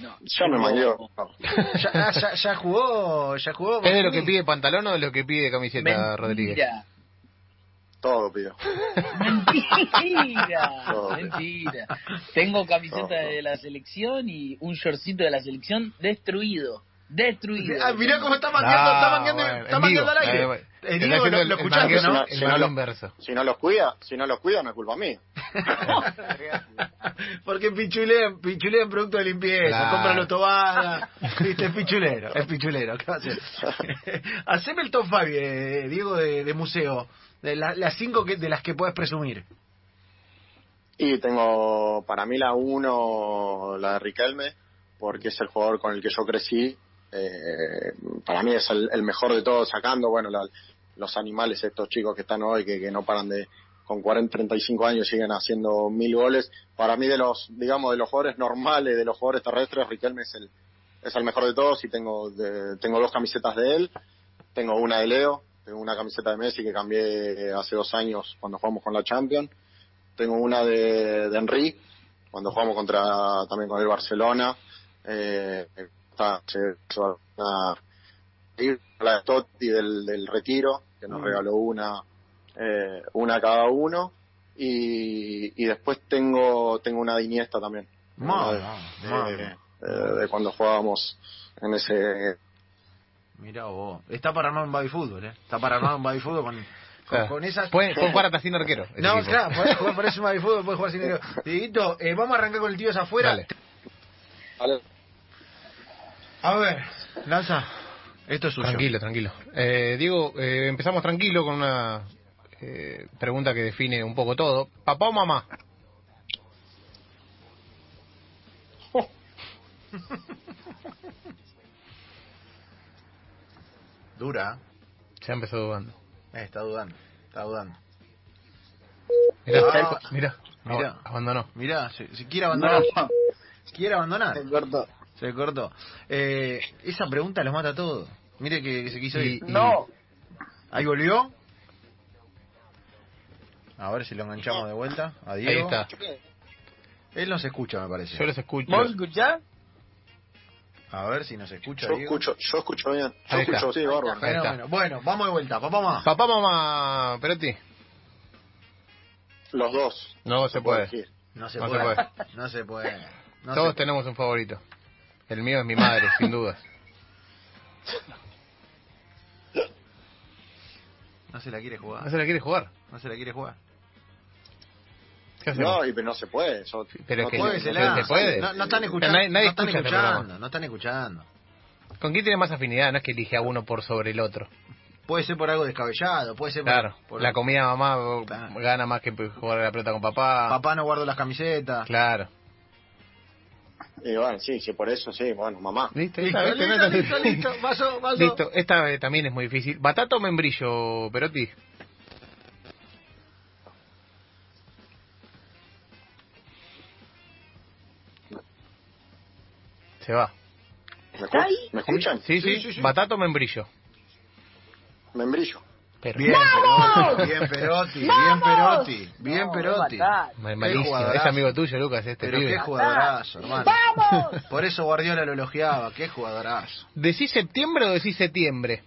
[SPEAKER 4] No.
[SPEAKER 3] Ya me mangueó.
[SPEAKER 1] Ya, ah, ya, ya jugó, ya jugó.
[SPEAKER 2] ¿Es de lo que pide pantalón o de lo que pide camiseta, Rodríguez?
[SPEAKER 4] Mentira.
[SPEAKER 3] Todo pido.
[SPEAKER 4] Mentira, mentira. Tengo camiseta
[SPEAKER 3] No, no.
[SPEAKER 4] de la selección y un shortcito de la selección destruido. Destruido.
[SPEAKER 1] Ah, mirá cómo está mangueando, está mangueando,
[SPEAKER 2] bueno,
[SPEAKER 1] está mangueando al aire.
[SPEAKER 2] Eh.
[SPEAKER 1] Eh, lo, lo escuchaste, ¿no?
[SPEAKER 3] Si no
[SPEAKER 2] mangueo
[SPEAKER 3] lo-
[SPEAKER 2] inverso.
[SPEAKER 3] Si no los cuida, si no los cuida, no es culpa mía.
[SPEAKER 1] Porque pichulean, pichulean producto de limpieza,
[SPEAKER 2] Claro.
[SPEAKER 1] compran los tobadas, viste, es pichulero, es pichulero, ¿qué va a hacer? Haceme el top 5, eh, Diego, de, de museo, de la- las cinco que, de las que puedes presumir.
[SPEAKER 3] Y tengo para mí la uno, la de Riquelme, porque es el jugador con el que yo crecí. Eh, para mí es el, el mejor de todos, sacando, bueno, la- los animales, estos chicos que están hoy, que, que no paran de, con 40, 35 años siguen haciendo mil goles. Para mí de los, digamos, de los jugadores normales, de los jugadores terrestres, Riquelme es el, es el mejor de todos y tengo, de- tengo dos camisetas de él. Tengo una de Leo, tengo una camiseta de Messi que cambié hace dos años cuando jugamos con la Champions tengo una de, de Henry cuando jugamos contra también con el Barcelona eh, está, se- se va a- la de Totti del, del retiro que nos
[SPEAKER 1] Mm.
[SPEAKER 3] regaló una eh, una cada uno y, y después tengo tengo una de Iniesta también
[SPEAKER 1] Ma-
[SPEAKER 3] Una de,
[SPEAKER 1] ma-
[SPEAKER 3] de- de- de cuando jugábamos en ese
[SPEAKER 1] Mirá vos, está para armar un baby fútbol, ¿eh? Está para armar un baby fútbol con, con,
[SPEAKER 2] Claro.
[SPEAKER 1] con esas...
[SPEAKER 2] Puede, puede jugar hasta sin arquero.
[SPEAKER 1] No,
[SPEAKER 2] equipo.
[SPEAKER 1] claro, podés jugar por eso un baby fútbol, puedes jugar sin dinero. Dieguito, eh, vamos a arrancar con el tío de afuera.
[SPEAKER 2] Dale.
[SPEAKER 3] ¿vale?
[SPEAKER 1] A ver, Lanza, esto es suyo.
[SPEAKER 2] Tranquilo, tranquilo. Eh, Diego, eh, empezamos tranquilo con una eh, pregunta que define un poco todo. ¿Papá o mamá?
[SPEAKER 1] Dura,
[SPEAKER 2] Ya empezó dudando.
[SPEAKER 1] eh, está dudando, está dudando.
[SPEAKER 2] Mirá,
[SPEAKER 1] Ah.
[SPEAKER 2] mirá,
[SPEAKER 1] Mirá.
[SPEAKER 2] ab- abandonó.
[SPEAKER 1] Mirá, si, si quiere abandonar,
[SPEAKER 4] No,
[SPEAKER 1] quiere abandonar,
[SPEAKER 4] se cortó.
[SPEAKER 1] Se cortó. Eh, esa pregunta los mata a todos. Mire que, que se quiso ir.
[SPEAKER 2] Y- y-
[SPEAKER 4] No.
[SPEAKER 1] Ahí volvió. A ver si lo enganchamos de vuelta. A
[SPEAKER 2] Ahí
[SPEAKER 1] Diego.
[SPEAKER 2] está.
[SPEAKER 1] Él nos escucha, me parece.
[SPEAKER 2] Yo los escucho.
[SPEAKER 4] ¿Vos escuchás?
[SPEAKER 1] A ver si nos escucha.
[SPEAKER 3] yo
[SPEAKER 1] Diego.
[SPEAKER 3] escucho yo escucho bien yo
[SPEAKER 2] Ahí está.
[SPEAKER 3] escucho sí bárbaro
[SPEAKER 2] Ahí.
[SPEAKER 1] Fenómeno. Bueno, vamos de vuelta. Papá, mamá.
[SPEAKER 2] ¿Papá mamá, Perotti?
[SPEAKER 3] los dos
[SPEAKER 2] No se puede.
[SPEAKER 1] No se
[SPEAKER 2] No se
[SPEAKER 1] puede. No se puede. No
[SPEAKER 2] Todos
[SPEAKER 1] se-
[SPEAKER 2] tenemos un favorito. El mío es mi madre, sin dudas.
[SPEAKER 1] No se la quiere
[SPEAKER 2] ¿No
[SPEAKER 1] jugar.
[SPEAKER 2] se la quiere jugar?
[SPEAKER 1] No se la quiere jugar.
[SPEAKER 3] No, y pero no se puede. Yo,
[SPEAKER 2] Pero
[SPEAKER 3] no
[SPEAKER 2] que-
[SPEAKER 3] tengo-
[SPEAKER 1] Puede, se
[SPEAKER 2] se-
[SPEAKER 1] la-
[SPEAKER 2] se puede.
[SPEAKER 1] No, no están escuchando.
[SPEAKER 2] Nadie- nadie
[SPEAKER 1] no están
[SPEAKER 2] escucha
[SPEAKER 1] escuchando. No están escuchando.
[SPEAKER 2] ¿Con quién tiene más afinidad? No es que elige a uno por sobre el otro.
[SPEAKER 1] Puede ser por algo descabellado. Puede ser por-
[SPEAKER 2] Claro,
[SPEAKER 1] por,
[SPEAKER 2] la comida de mamá
[SPEAKER 1] Claro.
[SPEAKER 2] gana más que jugar a la pelota con papá.
[SPEAKER 1] Papá no guardo las camisetas.
[SPEAKER 2] Claro.
[SPEAKER 3] Y bueno, sí, sí, por eso sí, bueno, mamá.
[SPEAKER 2] ¿Listo?
[SPEAKER 1] Listo, listo, listo, listo. Vaso, vaso.
[SPEAKER 2] Listo, esta eh, también es muy difícil. ¿Batata o membrillo, Perotti? Se va.
[SPEAKER 3] ¿Me, escu- ¿me escuchan?
[SPEAKER 2] Sí, sí,
[SPEAKER 1] Sí, sí, sí.
[SPEAKER 2] ¿Batata o membrillo?
[SPEAKER 3] Membrillo.
[SPEAKER 2] Pero,
[SPEAKER 1] Bien, Perotti, bien Perotti, bien Perotti, bien
[SPEAKER 4] No,
[SPEAKER 1] Perotti.
[SPEAKER 2] malísimo. Es amigo tuyo, Lucas, este
[SPEAKER 1] Pero
[SPEAKER 2] pibe.
[SPEAKER 1] qué jugadorazo, hermano.
[SPEAKER 5] ¡Vamos!
[SPEAKER 1] Por eso Guardiola lo elogiaba, qué jugadorazo.
[SPEAKER 2] ¿Decís septiembre o decís septiembre?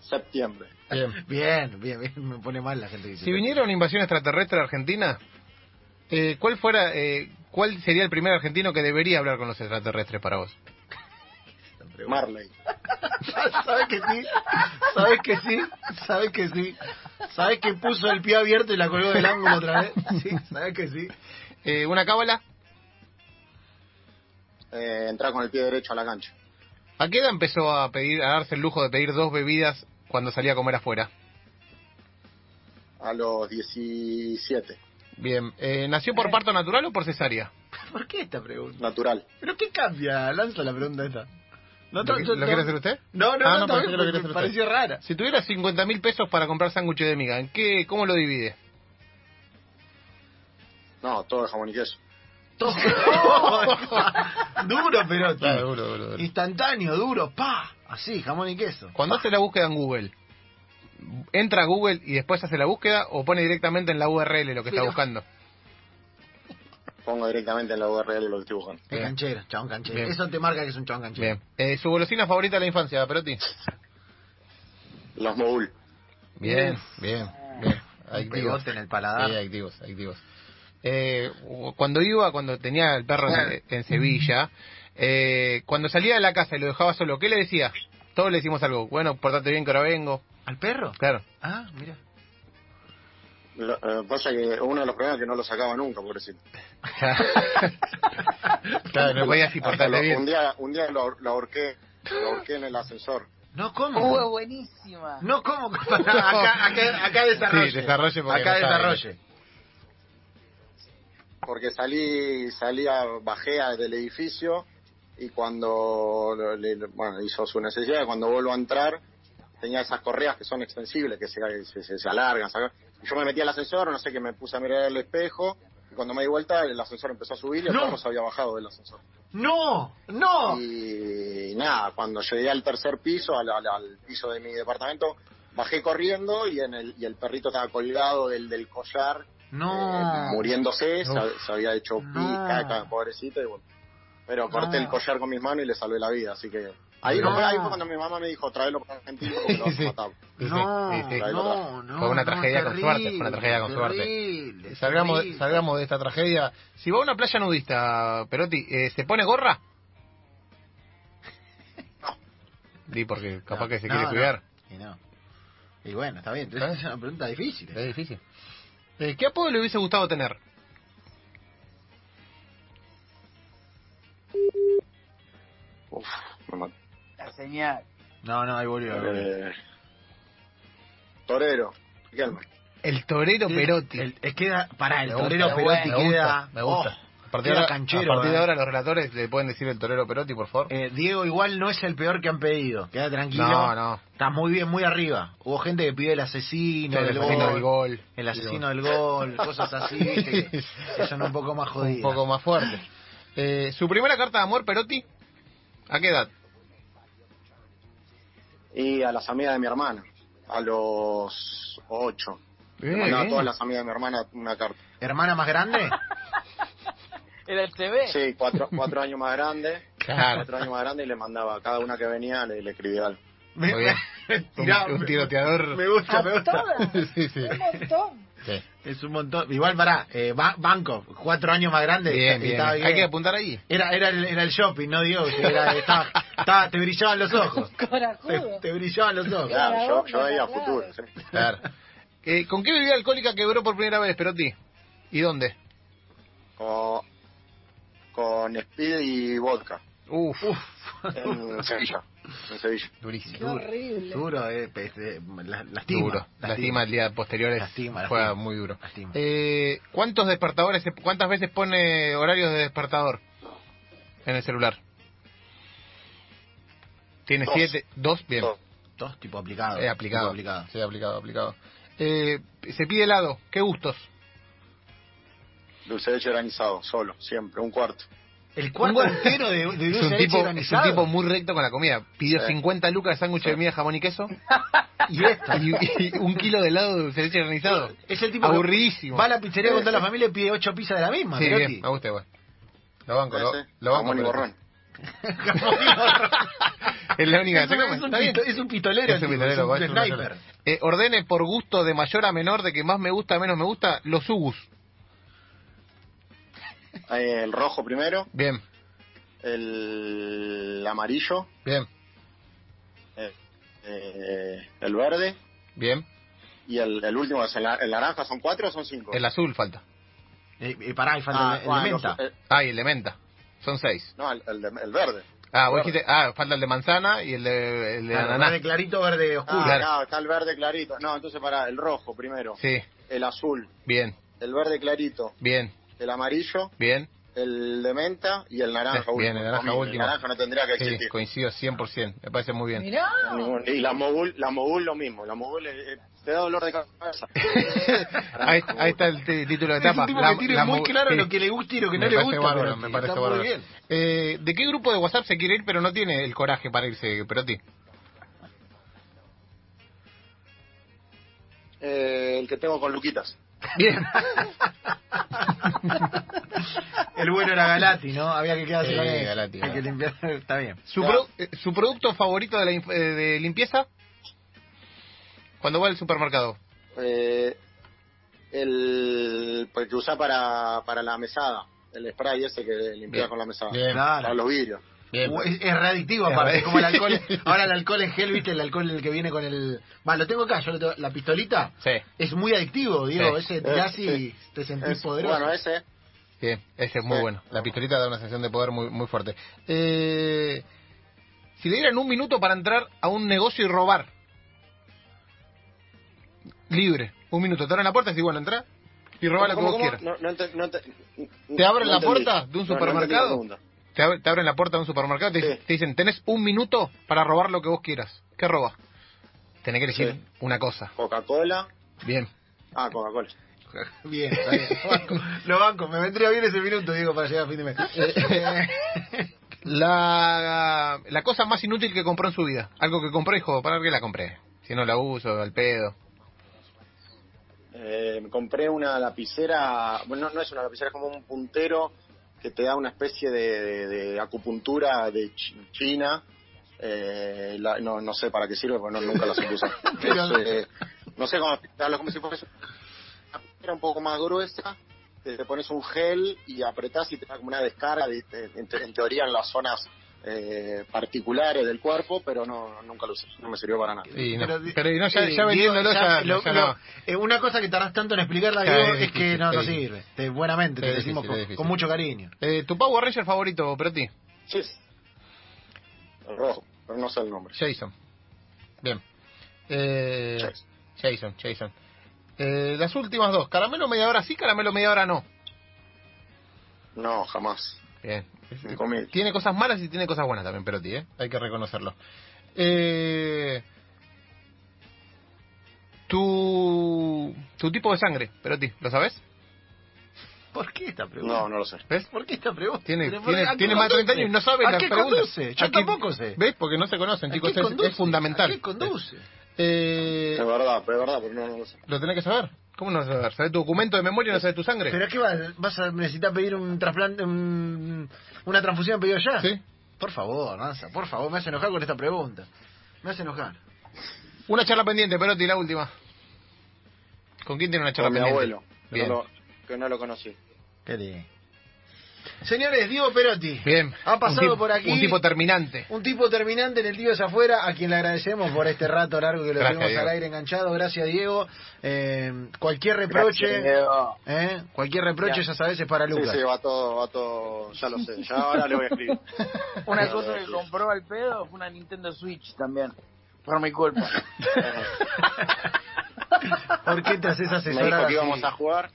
[SPEAKER 3] Septiembre.
[SPEAKER 1] Bien, bien, bien, me pone mal la gente que dice.
[SPEAKER 2] Si viniera una invasión extraterrestre a Argentina, eh, ¿cuál fuera, eh, cuál sería el primer argentino que debería hablar con los extraterrestres para vos?
[SPEAKER 3] Marley.
[SPEAKER 1] ¿Sabes que sí? ¿Sabes que sí? ¿Sabes que sí? ¿Sabes que puso el pie abierto y la colgó del ángulo otra vez? Sí, ¿sabes que sí?
[SPEAKER 2] Eh, ¿Una cábala?
[SPEAKER 3] Eh, entrar con el pie derecho a la cancha.
[SPEAKER 2] ¿A qué edad empezó a pedir, a darse el lujo de pedir dos bebidas cuando salía a comer afuera?
[SPEAKER 3] A los 17.
[SPEAKER 2] Bien, eh, ¿nació por parto natural o por cesárea?
[SPEAKER 1] ¿Por qué esta pregunta?
[SPEAKER 3] Natural.
[SPEAKER 1] ¿Pero qué cambia? Lanza la pregunta esta. No,
[SPEAKER 2] ¿Lo,
[SPEAKER 1] no,
[SPEAKER 2] que-
[SPEAKER 1] no,
[SPEAKER 2] lo
[SPEAKER 1] no.
[SPEAKER 2] quiere hacer usted?
[SPEAKER 1] No, no,
[SPEAKER 2] Ah,
[SPEAKER 1] no,
[SPEAKER 2] no,
[SPEAKER 1] también
[SPEAKER 2] que lo
[SPEAKER 1] me
[SPEAKER 2] hacer usted.
[SPEAKER 1] pareció rara.
[SPEAKER 2] Si tuviera 50 mil pesos para comprar sándwich de miga, ¿en qué, ¿cómo lo divide?
[SPEAKER 3] No, todo de jamón y queso.
[SPEAKER 1] Todo. duro, pero
[SPEAKER 2] duro, duro, duro.
[SPEAKER 1] instantáneo, duro, pa, así, jamón y queso.
[SPEAKER 2] Cuando hace la búsqueda en Google, ¿entra a Google y después hace la búsqueda o pone directamente en la URL lo que está buscando?
[SPEAKER 3] Pongo directamente en la URL lo que estoy buscando.
[SPEAKER 1] Es canchero, chabón canchero.
[SPEAKER 2] Bien.
[SPEAKER 1] Eso te marca que es un chabón canchero.
[SPEAKER 2] Bien. Eh, ¿Su golosina favorita de la infancia, Perotti?
[SPEAKER 3] Los Mogul.
[SPEAKER 2] Bien, bien, bien.
[SPEAKER 1] Un
[SPEAKER 2] Adictivos.
[SPEAKER 1] pegote en el paladar.
[SPEAKER 2] Sí, adictivos, adictivos. Eh, cuando iba, cuando tenía el perro en, en Sevilla, eh, cuando salía de la casa y lo dejaba solo, ¿qué le decía? Todos le decimos algo. Bueno, portate bien que ahora vengo.
[SPEAKER 1] ¿Al perro?
[SPEAKER 2] Claro.
[SPEAKER 1] Ah, mira.
[SPEAKER 3] Lo, eh, pasa que uno de los problemas es que no lo sacaba nunca, pobrecito.
[SPEAKER 2] claro, no podía así
[SPEAKER 3] Hasta
[SPEAKER 2] portarle
[SPEAKER 3] lo-
[SPEAKER 2] bien.
[SPEAKER 3] un día, un día lo, ahor- lo ahorqué, lo ahorqué en el ascensor.
[SPEAKER 1] No, ¿cómo?
[SPEAKER 4] Uh, buenísima.
[SPEAKER 1] No, ¿cómo? acá, acá, acá desarrolle.
[SPEAKER 2] Sí, desarrolle porque
[SPEAKER 1] Acá
[SPEAKER 2] no sabe.
[SPEAKER 1] desarrolle.
[SPEAKER 3] porque salí salía bajé a- del edificio y cuando le- bueno hizo su necesidad cuando vuelvo a entrar tenía esas correas que son extensibles que se, se, se- se alargan yo me metí al ascensor no sé que me puse a mirar el espejo y cuando me di vuelta el ascensor empezó a subir y el
[SPEAKER 1] No.
[SPEAKER 3] perro se había bajado del ascensor
[SPEAKER 1] ¡No! ¡No!
[SPEAKER 3] y nada cuando llegué al tercer piso al, al- al piso de mi departamento bajé corriendo y en el y el perrito estaba colgado del, del collar
[SPEAKER 1] No.
[SPEAKER 3] eh, muriéndose, se, se había hecho
[SPEAKER 1] No.
[SPEAKER 3] pica, pobrecito, y bueno. Pero corté
[SPEAKER 1] No.
[SPEAKER 3] el collar con mis manos y le salvé la vida, así que... Ahí,
[SPEAKER 1] No.
[SPEAKER 3] fue, ahí fue cuando mi mamá me dijo, tráelo para Argentina porque lo vas a matar.
[SPEAKER 1] No,
[SPEAKER 2] sí, sí.
[SPEAKER 1] no, no.
[SPEAKER 2] Fue una
[SPEAKER 1] no,
[SPEAKER 2] tragedia con suerte, fue una tragedia con suerte.
[SPEAKER 1] terrible,
[SPEAKER 2] Salgamos,
[SPEAKER 1] terrible.
[SPEAKER 2] salgamos de esta tragedia. Si va a una playa nudista, Perotti, eh, ¿se pone gorra? Di, porque capaz
[SPEAKER 1] No,
[SPEAKER 2] que se
[SPEAKER 1] no,
[SPEAKER 2] quiere
[SPEAKER 1] no.
[SPEAKER 2] cuidar.
[SPEAKER 1] Y no. Y bueno, está bien.
[SPEAKER 2] ¿Eh?
[SPEAKER 1] Es una pregunta difícil.
[SPEAKER 2] Es difícil. Eh, ¿Qué apodo le hubiese gustado tener?
[SPEAKER 4] Señal.
[SPEAKER 1] No, no, ahí volvió.
[SPEAKER 3] Eh, torero, Riquelme.
[SPEAKER 2] El torero Perotti.
[SPEAKER 1] El, es queda, pará, el
[SPEAKER 2] Me gusta,
[SPEAKER 1] torero
[SPEAKER 2] me
[SPEAKER 1] Perotti
[SPEAKER 2] gusta,
[SPEAKER 1] queda.
[SPEAKER 2] Me gusta.
[SPEAKER 1] oh,
[SPEAKER 2] a partir, de
[SPEAKER 1] queda
[SPEAKER 2] ahora,
[SPEAKER 1] canchero.
[SPEAKER 2] a partir de
[SPEAKER 1] eh.
[SPEAKER 2] ahora los relatores le pueden decir el torero Perotti, por favor.
[SPEAKER 1] Eh, Diego igual no es el peor que han pedido. Queda tranquilo.
[SPEAKER 2] no, no.
[SPEAKER 1] Está muy bien, muy arriba. Hubo gente que pidió el asesino,
[SPEAKER 2] el asesino
[SPEAKER 1] gol,
[SPEAKER 2] del gol.
[SPEAKER 1] el asesino del gol, cosas así, que, que son un poco más
[SPEAKER 2] Un
[SPEAKER 1] jodidas.
[SPEAKER 2] poco más fuerte. Eh, ¿Su primera carta de amor, Perotti? ¿A qué edad?
[SPEAKER 3] Y a las amigas de mi hermana, a los ocho. Le mandaba a todas las amigas de mi hermana una carta.
[SPEAKER 1] ¿Hermana más grande?
[SPEAKER 4] Era el TV.
[SPEAKER 3] Sí, cuatro, cuatro años más grande.
[SPEAKER 2] Claro.
[SPEAKER 3] Cuatro años más grande y le mandaba a cada una que venía, le, le escribía algo.
[SPEAKER 1] Me-
[SPEAKER 2] Muy bien.
[SPEAKER 1] me-
[SPEAKER 2] Un, tiroteador.
[SPEAKER 1] Me gusta, me
[SPEAKER 5] ¿A
[SPEAKER 1] gusta.
[SPEAKER 5] todas?
[SPEAKER 2] Sí, sí.
[SPEAKER 5] Un montón.
[SPEAKER 2] Sí.
[SPEAKER 1] Es un montón. Igual, pará, eh, ba- banco, cuatro años más grande.
[SPEAKER 2] Bien, bien.
[SPEAKER 1] estaba
[SPEAKER 2] Hay que apuntar ahí.
[SPEAKER 1] Era, era, el, era el shopping, no Diego. que Era, estaba, estaba- te brillaban los ojos. Te, te brillaban los ojos.
[SPEAKER 3] Claro,
[SPEAKER 5] la
[SPEAKER 3] yo, veía
[SPEAKER 5] claro.
[SPEAKER 3] futuro. sí.
[SPEAKER 2] Claro. Eh, ¿Con qué bebida alcohólica quebró por primera vez, Perotti? ¿Y dónde?
[SPEAKER 3] Con, con Speed y vodka.
[SPEAKER 2] Uf,
[SPEAKER 3] En Sevilla. En Sevilla.
[SPEAKER 2] durísimo.
[SPEAKER 5] Qué horrible.
[SPEAKER 1] Duro, eh, eh, la- lastima.
[SPEAKER 2] Duro. Lastima el día posterior. es-
[SPEAKER 1] Lastima,
[SPEAKER 2] Fue
[SPEAKER 1] lastima.
[SPEAKER 2] muy duro.
[SPEAKER 1] Lastima.
[SPEAKER 2] Eh, ¿Cuántos despertadores, se- cuántas veces pone horarios de despertador en el celular? ¿Tiene
[SPEAKER 3] Dos.
[SPEAKER 2] siete? ¿Dos? Bien.
[SPEAKER 3] Dos.
[SPEAKER 1] Dos tipo aplicado.
[SPEAKER 2] Eh, aplicado.
[SPEAKER 1] tipo aplicado.
[SPEAKER 2] Sí, aplicado, aplicado. Eh, se pide helado. ¿Qué gustos?
[SPEAKER 3] Dulce de leche granizado, solo, siempre, un cuarto.
[SPEAKER 1] El cuarto entero de, de
[SPEAKER 2] Es
[SPEAKER 1] dulce
[SPEAKER 2] un,
[SPEAKER 1] de leche
[SPEAKER 2] tipo, es un tipo muy recto con la comida. Pidió
[SPEAKER 3] Sí.
[SPEAKER 2] 50 lucas de sándwich de miga, jamón y queso
[SPEAKER 1] Y esto.
[SPEAKER 2] y, y un kilo de helado de dulce de leche granizado.
[SPEAKER 1] Es el tipo que
[SPEAKER 2] Aburridísimo.
[SPEAKER 1] va a la pizzería con toda la familia y pide ocho pizzas de la misma.
[SPEAKER 2] Sí,
[SPEAKER 1] Perotti.
[SPEAKER 2] bien, me gusta igual. Lo banco, lo, lo banco.
[SPEAKER 3] jamón y borrón.
[SPEAKER 2] Es la única.
[SPEAKER 1] Es un- es un es un pistolero,
[SPEAKER 2] Es un
[SPEAKER 1] tipo,
[SPEAKER 2] pistolero,
[SPEAKER 1] es un
[SPEAKER 2] es un
[SPEAKER 1] sniper.
[SPEAKER 2] Eh, ordene por gusto de mayor a menor, de que más me gusta a menos me gusta, los ubus.
[SPEAKER 3] El rojo primero,
[SPEAKER 2] Bien,
[SPEAKER 3] el amarillo,
[SPEAKER 2] bien,
[SPEAKER 3] eh, eh, el verde
[SPEAKER 2] bien.
[SPEAKER 3] y el, el último es el, el naranja. ¿Son cuatro o son cinco?
[SPEAKER 2] El azul falta.
[SPEAKER 1] Eh, eh, pará, y falta
[SPEAKER 3] Ah,
[SPEAKER 1] el, de menta.
[SPEAKER 3] los- eh,
[SPEAKER 2] Ah, y el de menta. Son seis.
[SPEAKER 3] no, el, el de- el verde.
[SPEAKER 2] Ah, vos dijiste, ah, falta el de manzana y el de, el de
[SPEAKER 1] Claro,
[SPEAKER 2] ananá.
[SPEAKER 1] verde clarito, verde oscuro.
[SPEAKER 3] Ah,
[SPEAKER 2] Claro.
[SPEAKER 3] acá está el verde clarito. No, entonces para el rojo primero,
[SPEAKER 2] Sí,
[SPEAKER 3] el azul,
[SPEAKER 2] bien,
[SPEAKER 3] el verde clarito,
[SPEAKER 2] bien,
[SPEAKER 3] el amarillo,
[SPEAKER 2] bien.
[SPEAKER 3] el de menta y el naranja
[SPEAKER 2] Sí,
[SPEAKER 3] último.
[SPEAKER 2] bien, el naranja último.
[SPEAKER 3] El naranja no tendría que
[SPEAKER 2] Sí,
[SPEAKER 3] existir.
[SPEAKER 2] coincido 100%. Me parece muy bien.
[SPEAKER 5] Mirá.
[SPEAKER 3] Y la mogul, la mogul lo mismo. La mogul eh, eh, te da dolor de cabeza.
[SPEAKER 2] ahí, ahí está el título de etapa. La-
[SPEAKER 1] que tiene
[SPEAKER 2] la
[SPEAKER 1] muy claro
[SPEAKER 2] sí.
[SPEAKER 1] lo que le gusta y lo que
[SPEAKER 2] Me
[SPEAKER 1] no le gusta.
[SPEAKER 2] bárbaro, me parece
[SPEAKER 1] Está
[SPEAKER 2] bárbaro.
[SPEAKER 1] muy bien.
[SPEAKER 2] Eh, ¿De qué grupo de WhatsApp se quiere ir pero no tiene el coraje para irse, Perotti?
[SPEAKER 3] Eh, el que tengo con Luquitas.
[SPEAKER 2] Bien.
[SPEAKER 1] El bueno era Galati, ¿no? Había que quedarse
[SPEAKER 2] Sí,
[SPEAKER 1] con eso.
[SPEAKER 2] Galati,
[SPEAKER 1] Hay que
[SPEAKER 2] Galati.
[SPEAKER 1] limpiar. Está bien.
[SPEAKER 2] ¿Su,
[SPEAKER 3] Claro.
[SPEAKER 2] produ- eh, ¿Su producto favorito de, la eh, de limpieza? Cuando va al supermercado.
[SPEAKER 3] Eh, el pues, que usa para, para la mesada, el spray ese que limpia
[SPEAKER 2] Bien.
[SPEAKER 3] con la mesada.
[SPEAKER 2] Bien.
[SPEAKER 1] Claro.
[SPEAKER 3] Para los vidrios.
[SPEAKER 2] Bien.
[SPEAKER 1] Es, es readictivo aparte, es como el alcohol. Ahora el alcohol en gel, ¿viste? El alcohol el que viene con el... Va, lo tengo acá, yo lo tengo- la pistolita.
[SPEAKER 2] Sí,
[SPEAKER 1] Es muy adictivo, digo,
[SPEAKER 2] Sí.
[SPEAKER 1] ese tirás y
[SPEAKER 3] Sí.
[SPEAKER 1] te sentís
[SPEAKER 3] Es-
[SPEAKER 1] poderoso.
[SPEAKER 3] bueno, ese.
[SPEAKER 2] Ese es muy
[SPEAKER 3] Sí.
[SPEAKER 2] bueno. La pistolita da una sensación de poder muy, muy fuerte. Eh, si le dieran un minuto para entrar a un negocio y robar. Libre. Un minuto. Te abren la puerta y decís, bueno, entra y roba lo que
[SPEAKER 3] ¿Cómo,
[SPEAKER 2] vos
[SPEAKER 3] cómo?
[SPEAKER 2] quieras.
[SPEAKER 3] No,
[SPEAKER 2] ¿Te abren
[SPEAKER 3] no
[SPEAKER 2] la
[SPEAKER 3] entendí.
[SPEAKER 2] puerta de un supermercado? Te, ab- te abren la puerta de un supermercado y te,
[SPEAKER 3] Sí.
[SPEAKER 2] te dicen, tenés un minuto para robar lo que vos quieras. ¿Qué robas? Tenés que elegir
[SPEAKER 3] Sí.
[SPEAKER 2] una cosa.
[SPEAKER 3] Coca-Cola.
[SPEAKER 2] Bien.
[SPEAKER 3] Ah, Coca-Cola.
[SPEAKER 1] Bien, está bien. Lo banco, lo banco. Me vendría bien ese minuto, digo, para llegar a fin de mes. Eh,
[SPEAKER 2] La, la cosa más inútil que compró en su vida. Algo que compró y dijo, ¿para qué la compré? Si no la uso, al pedo.
[SPEAKER 3] Eh, compré una lapicera, bueno, no, no es una lapicera, es como un puntero que te da una especie de, acupuntura de Ch- China. Eh, la- no, no sé para qué sirve, porque no, nunca la supe usar.
[SPEAKER 1] Pero-
[SPEAKER 3] Es, eh, no sé cómo explicarlo, como si fuese una un poco más gruesa, te, te pones un gel y apretás y te da como una descarga, de- de- en, te- en teoría en las zonas eh, particulares del cuerpo, pero no nunca lo usé, no me sirvió para nada.
[SPEAKER 2] Y no,
[SPEAKER 1] Pero,
[SPEAKER 2] pero, y no, ya,
[SPEAKER 1] sí,
[SPEAKER 2] ya
[SPEAKER 1] Diego,
[SPEAKER 2] vendiéndolo ya,
[SPEAKER 1] lo-
[SPEAKER 2] ya
[SPEAKER 1] lo-
[SPEAKER 2] no.
[SPEAKER 1] eh, una cosa que tardás tanto en explicarla, Diego,
[SPEAKER 2] es
[SPEAKER 1] es que no, no sirve. Te- buenamente, te decimos
[SPEAKER 2] difícil,
[SPEAKER 1] con, mucho cariño.
[SPEAKER 2] Eh, ¿Tu Power Ranger favorito, Perotti?
[SPEAKER 3] Sí. El rojo, pero no sé el nombre.
[SPEAKER 2] Jason. Bien. Eh,
[SPEAKER 3] Jason.
[SPEAKER 2] Jason, Jason. Eh, las últimas dos. Caramelo media hora sí, caramelo media hora no.
[SPEAKER 3] No, jamás.
[SPEAKER 2] Bien. Tiene cosas malas y tiene cosas buenas también, Perotti, ¿eh? Hay que reconocerlo. Eh, tu, tu tipo de sangre, Perotti, ¿lo sabes?
[SPEAKER 1] ¿Por qué esta pregunta?
[SPEAKER 3] No, no lo sé.
[SPEAKER 2] ¿Ves?
[SPEAKER 1] ¿Por qué esta pregunta?
[SPEAKER 2] Tiene,
[SPEAKER 1] ¿Por-
[SPEAKER 2] tiene,
[SPEAKER 1] a qué
[SPEAKER 2] tiene más de 30
[SPEAKER 1] conduce?
[SPEAKER 2] años y no sabe
[SPEAKER 1] ¿A
[SPEAKER 2] las
[SPEAKER 1] qué
[SPEAKER 2] preguntas.
[SPEAKER 1] conduce? Yo
[SPEAKER 2] ¿A qué-
[SPEAKER 1] tampoco sé.
[SPEAKER 2] ¿Ves? Porque no se conocen,
[SPEAKER 1] ¿A
[SPEAKER 2] chicos. Es, fundamental.
[SPEAKER 1] ¿A qué conduce?
[SPEAKER 2] Eh,
[SPEAKER 3] Es verdad, pero es verdad, pero no, no lo sé.
[SPEAKER 2] lo tenés que saber. ¿Cómo no lo sabes? ¿Sabes tu documento de memoria y no sabes tu sangre?
[SPEAKER 1] ¿Pero qué vas? ¿Vas a necesitar pedir un trasplante, un- una transfusión pedido ya?
[SPEAKER 2] Sí.
[SPEAKER 1] Por favor, Nanza, por favor, me hace enojar con esta pregunta. Me hace enojar.
[SPEAKER 2] Una charla pendiente, Perotti, la última. ¿Con quién tiene una charla
[SPEAKER 3] Con mi
[SPEAKER 2] pendiente?
[SPEAKER 3] abuelo, que no, lo, que no lo conocí.
[SPEAKER 1] Qué lindo. Señores, Diego Perotti.
[SPEAKER 2] Bien.
[SPEAKER 1] Ha pasado
[SPEAKER 2] tipo-
[SPEAKER 1] por aquí.
[SPEAKER 2] Un tipo terminante.
[SPEAKER 1] Un tipo terminante en el tío de afuera, a quien le agradecemos por este rato largo que lo
[SPEAKER 2] Gracias, Diego.
[SPEAKER 1] al aire enganchado. Gracias, Diego. Eh, cualquier reproche,
[SPEAKER 4] Gracias, Diego.
[SPEAKER 1] eh, cualquier reproche, ya sabes, es para
[SPEAKER 3] Sí,
[SPEAKER 1] Lucas.
[SPEAKER 3] sí, va todo, va todo, ya lo sé. Ya ahora le voy a escribir.
[SPEAKER 4] Una
[SPEAKER 3] Ya
[SPEAKER 4] cosa que compró al pedo fue una Nintendo Switch también. Por mi culpa.
[SPEAKER 1] ¿Por qué te haces
[SPEAKER 3] Me
[SPEAKER 1] asesorar
[SPEAKER 3] dijo que
[SPEAKER 1] así?
[SPEAKER 3] íbamos a jugar.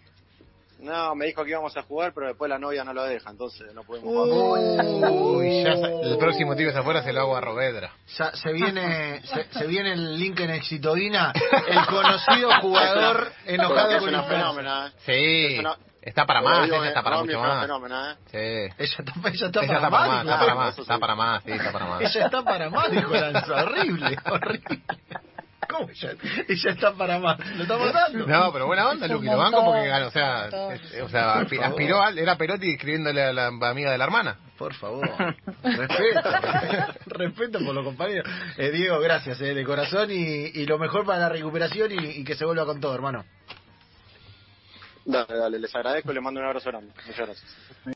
[SPEAKER 3] No, me dijo que íbamos a jugar, pero después la novia no lo deja, entonces no podemos jugar.
[SPEAKER 2] Uy, ya sa- el próximo tío de afuera se lo hago a Rovedra.
[SPEAKER 1] Ya se viene se, se viene el link en Exitodina, el conocido jugador enojado
[SPEAKER 3] es
[SPEAKER 1] con
[SPEAKER 3] una
[SPEAKER 1] fenómenos.
[SPEAKER 3] fenómena, ¿eh?
[SPEAKER 2] Sí. Está para más,
[SPEAKER 3] digo,
[SPEAKER 2] ella
[SPEAKER 3] eh,
[SPEAKER 2] está para
[SPEAKER 3] Romy
[SPEAKER 2] mucho
[SPEAKER 3] es una
[SPEAKER 2] más.
[SPEAKER 3] fenómena, ¿eh?
[SPEAKER 2] Sí.
[SPEAKER 1] Ella está, ella está
[SPEAKER 2] Ella
[SPEAKER 1] para
[SPEAKER 2] está para
[SPEAKER 1] más,
[SPEAKER 2] está para más, está para más, sí, está para más.
[SPEAKER 1] Ella está para más, dijo Lanza. Horrible, horrible. ¿Cómo ella, ella está para más? ¿Lo estamos dando?
[SPEAKER 2] No, pero buena onda, Luqui, lo banco porque ganó, o sea, es- o sea,
[SPEAKER 1] Por
[SPEAKER 2] aspi-
[SPEAKER 1] favor.
[SPEAKER 2] aspiró, al- era Perotti escribiéndole a la amiga de la hermana.
[SPEAKER 1] Por favor, respeto, respeto por los compañeros. Eh, Diego, gracias, eh, de corazón y, y lo mejor para la recuperación y, y que se vuelva con todo, hermano.
[SPEAKER 3] Dale, dale, les agradezco y les mando un abrazo grande. Muchas gracias.